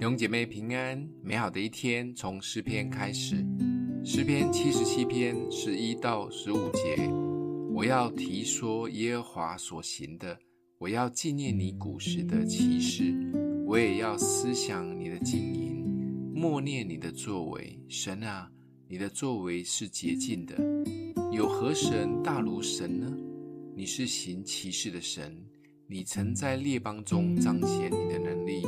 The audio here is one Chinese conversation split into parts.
弟兄姐妹平安，美好的一天从诗篇开始。诗篇七十七篇十一到十五节，我要提说耶和华所行的，我要纪念你古时的奇事，我也要思想你的经营，默念你的作为。神啊，你的作为是洁净的，有何神大如神呢？你是行奇事的神，你曾在列邦中彰显你的能力。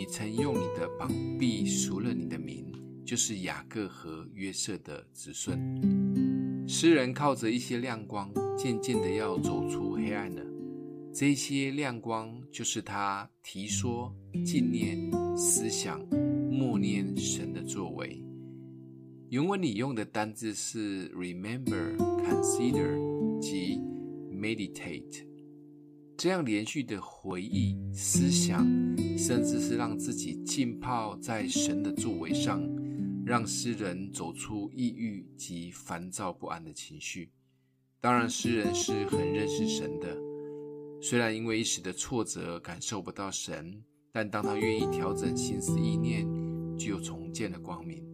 你曾用你的膀臂赎了你的名，就是雅各和约瑟的子孙。诗人靠着一些亮光，渐渐的要走出黑暗了。这些亮光就是他提说、纪念、思想、默念神的作为。原文里用的单字是 remember、consider 及 meditate。这样连续的回忆、思想，甚至是让自己浸泡在神的作为上，让诗人走出抑郁及烦躁不安的情绪。当然，诗人是很认识神的，虽然因为一时的挫折感受不到神，但当他愿意调整心思意念，就重见了光明。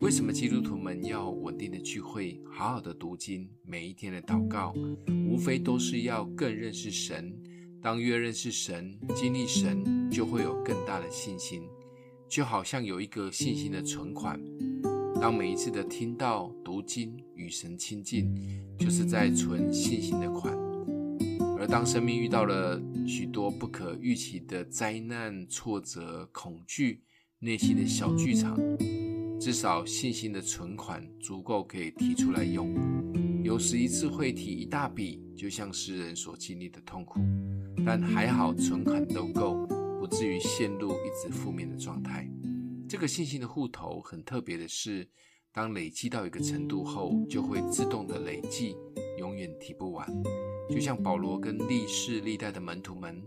为什么基督徒们要稳定的聚会，好好的读经，每一天的祷告，无非都是要更认识神。当越认识神、经历神，就会有更大的信心，就好像有一个信心的存款。当每一次的听到、读经、与神亲近，就是在存信心的款。而当生命遇到了许多不可预期的灾难、挫折、恐惧，内心的小剧场。至少信心的存款足够可以提出来用，有时一次会提一大笔，就像诗人所经历的痛苦，但还好存款都够，不至于陷入一直负面的状态。这个信心的户头很特别的是，当累积到一个程度后，就会自动的累积，永远提不完。就像保罗跟历世历代的门徒们，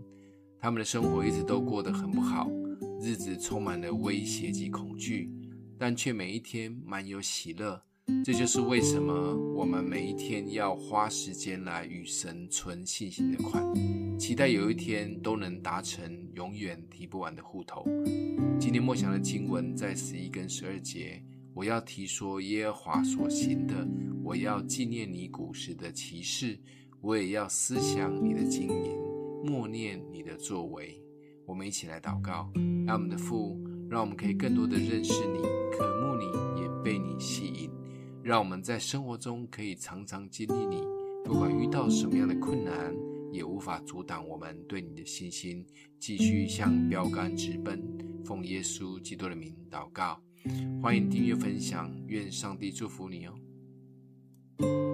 他们的生活一直都过得很不好，日子充满了威胁及恐惧。但却每一天满有喜乐，这就是为什么我们每一天要花时间来与神存信心的款，期待有一天都能达成永远提不完的户头。今天默想的经文在十一跟十二节，我要提说耶和华所行的，我要纪念你古时的奇事，我也要思想你的经营，默念你的作为。我们一起来祷告，让我们的父。让我们可以更多的认识你，渴慕你，也被你吸引。让我们在生活中可以常常经历你，不管遇到什么样的困难，也无法阻挡我们对你的信心，继续向标杆直奔。奉耶稣基督的名祷告，欢迎订阅分享，愿上帝祝福你哦。